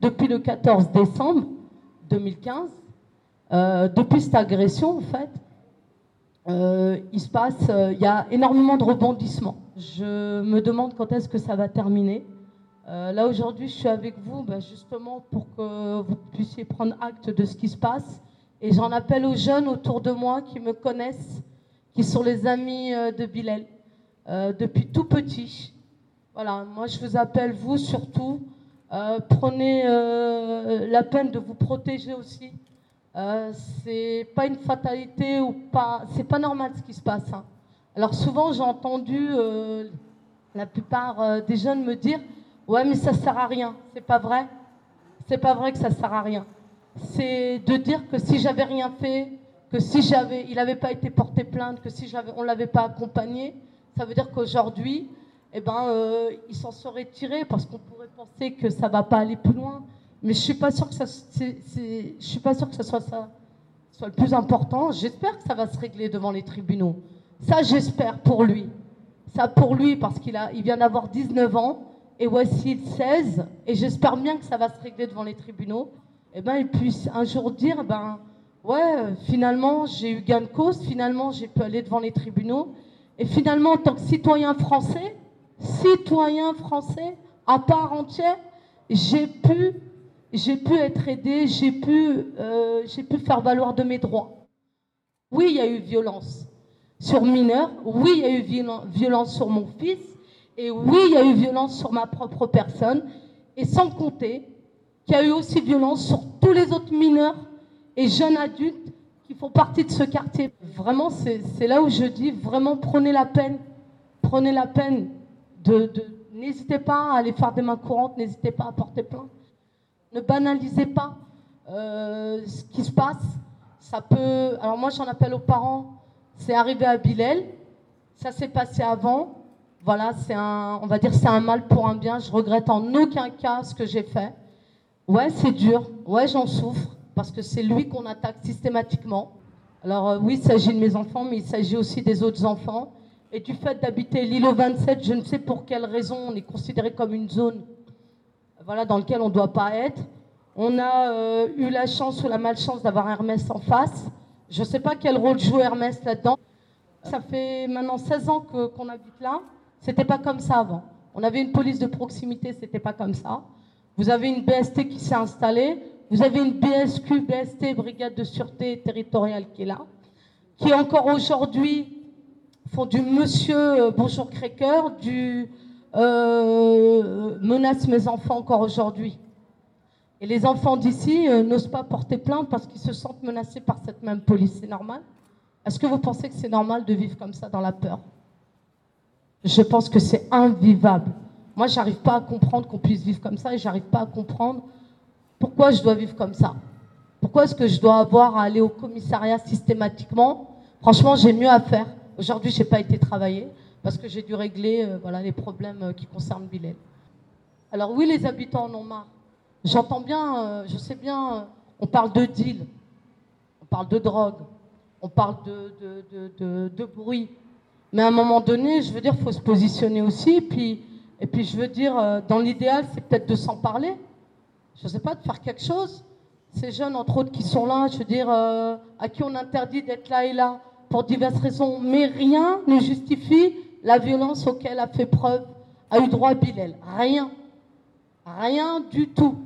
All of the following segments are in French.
depuis le 14 décembre 2015, euh, depuis cette agression, en fait, euh, il se passe, euh, il y a énormément de rebondissements. Je me demande quand est-ce que ça va terminer. là aujourd'hui, je suis avec vous, ben, justement pour que vous puissiez prendre acte de ce qui se passe. Et j'en appelle aux jeunes autour de moi qui me connaissent, qui sont les amis de Bilal depuis tout petit. Voilà, moi je vous appelle vous surtout. Prenez la peine de vous protéger aussi. Euh, c'est pas une fatalité ou pas. C'est pas normal ce qui se passe. Hein. Alors souvent j'ai entendu euh, la plupart euh, des jeunes me dire ouais mais ça sert à rien. C'est pas vrai. C'est pas vrai que ça sert à rien. C'est de dire que si j'avais rien fait, que si j'avais, il n'avait pas été porté plainte, que si j'avais, on l'avait pas accompagné, ça veut dire qu'aujourd'hui, eh ben, il s'en serait tiré parce qu'on pourrait penser que ça va pas aller plus loin. Mais je suis pas sûr que ça, je suis pas sûr que ce soit ça soit le plus important. J'espère que ça va se régler devant les tribunaux. Ça, j'espère pour lui. Ça pour lui parce qu'il a, il vient d'avoir 19 ans et voici 16. Et j'espère bien que ça va se régler devant les tribunaux. Eh ben, il puisse un jour dire, ben, ouais, finalement, j'ai eu gain de cause. Finalement, j'ai pu aller devant les tribunaux. Et finalement, en tant que citoyen français, citoyen français à part entière, j'ai pu j'ai pu être aidée, j'ai pu, euh, j'ai pu faire valoir de mes droits. Oui, il y a eu violence sur mineurs, oui, il y a eu violence sur mon fils, et oui, il y a eu violence sur ma propre personne, et sans compter qu'il y a eu aussi violence sur tous les autres mineurs et jeunes adultes qui font partie de ce quartier. Vraiment, c'est là où je dis, vraiment, prenez la peine, prenez la peine n'hésitez pas à aller faire des mains courantes, n'hésitez pas à porter plainte. Ne banalisez pas euh, ce qui se passe. Ça peut. Alors moi, j'en appelle aux parents. C'est arrivé à Bilal. Ça s'est passé avant. Voilà, c'est un. On va dire c'est un mal pour un bien. Je regrette en aucun cas ce que j'ai fait. Ouais, c'est dur. Ouais, j'en souffre parce que c'est lui qu'on attaque systématiquement. Alors euh, oui, il s'agit de mes enfants, mais il s'agit aussi des autres enfants. Et du fait d'habiter l'île 27, je ne sais pour quelle raison on est considéré comme une zone voilà, dans lequel on ne doit pas être. On a euh, eu la chance ou la malchance d'avoir Hermès en face. Je ne sais pas quel rôle joue Hermès là-dedans. Ça fait maintenant 16 ans qu'on habite là. C'était pas comme ça avant. On avait une police de proximité, c'était pas comme ça. Vous avez une BST qui s'est installée. Vous avez une BSQ, BST, Brigade de Sûreté Territoriale qui est là. Qui encore aujourd'hui font du monsieur euh, Bonjour Cracker, du euh, menace mes enfants encore aujourd'hui. Et les enfants d'ici euh, n'osent pas porter plainte parce qu'ils se sentent menacés par cette même police. C'est normal? Est-ce que vous pensez que c'est normal de vivre comme ça dans la peur? Je pense que c'est invivable. Moi, j'arrive pas à comprendre qu'on puisse vivre comme ça et j'arrive pas à comprendre pourquoi je dois vivre comme ça. Pourquoi est-ce que je dois avoir à aller au commissariat systématiquement? Franchement, j'ai mieux à faire. Aujourd'hui, j'ai pas été travailler parce que j'ai dû régler euh, voilà, les problèmes euh, qui concernent Bilal. Alors oui, les habitants en ont marre. J'entends bien, euh, je sais bien, on parle de deal, on parle de drogue, on parle de, de, bruit. Mais à un moment donné, je veux dire, il faut se positionner aussi. Puis, et puis, je veux dire, dans l'idéal, c'est peut-être de s'en parler. Je ne sais pas, de faire quelque chose. Ces jeunes, entre autres, qui sont là, je veux dire, à qui on interdit d'être là et là pour diverses raisons. Mais rien ne justifie la violence auquel a fait preuve, a eu droit Bilal. Rien. Rien du tout.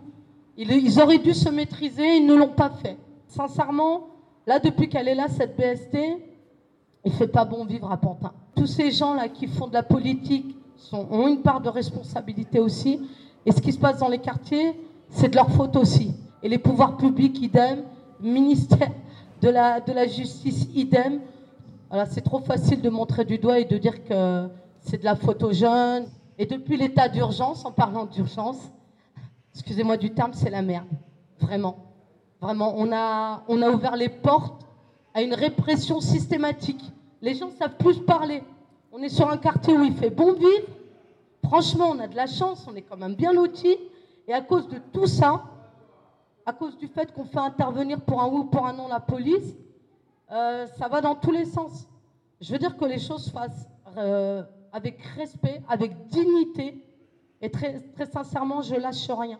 Ils auraient dû se maîtriser, ils ne l'ont pas fait. Sincèrement, là, depuis qu'elle est là, cette BST, il ne fait pas bon vivre à Pantin. Tous ces gens-là qui font de la politique ont une part de responsabilité aussi. Et ce qui se passe dans les quartiers, c'est de leur faute aussi. Et les pouvoirs publics, idem, ministère de la, justice, idem, c'est trop facile de montrer du doigt et de dire que c'est de la photo jeune. Et depuis l'état d'urgence, en parlant d'urgence, excusez-moi du terme, c'est la merde. Vraiment. Vraiment. On a, on a ouvert les portes à une répression systématique. Les gens savent plus parler. On est sur un quartier où il fait bon vivre. Franchement, on a de la chance, on est quand même bien lotis. Et à cause de tout ça, à cause du fait qu'on fait intervenir pour un oui ou pour un non la police, euh, ça va dans tous les sens. Je veux dire que les choses se fassent euh, avec respect, avec dignité, et très, sincèrement, je lâche rien.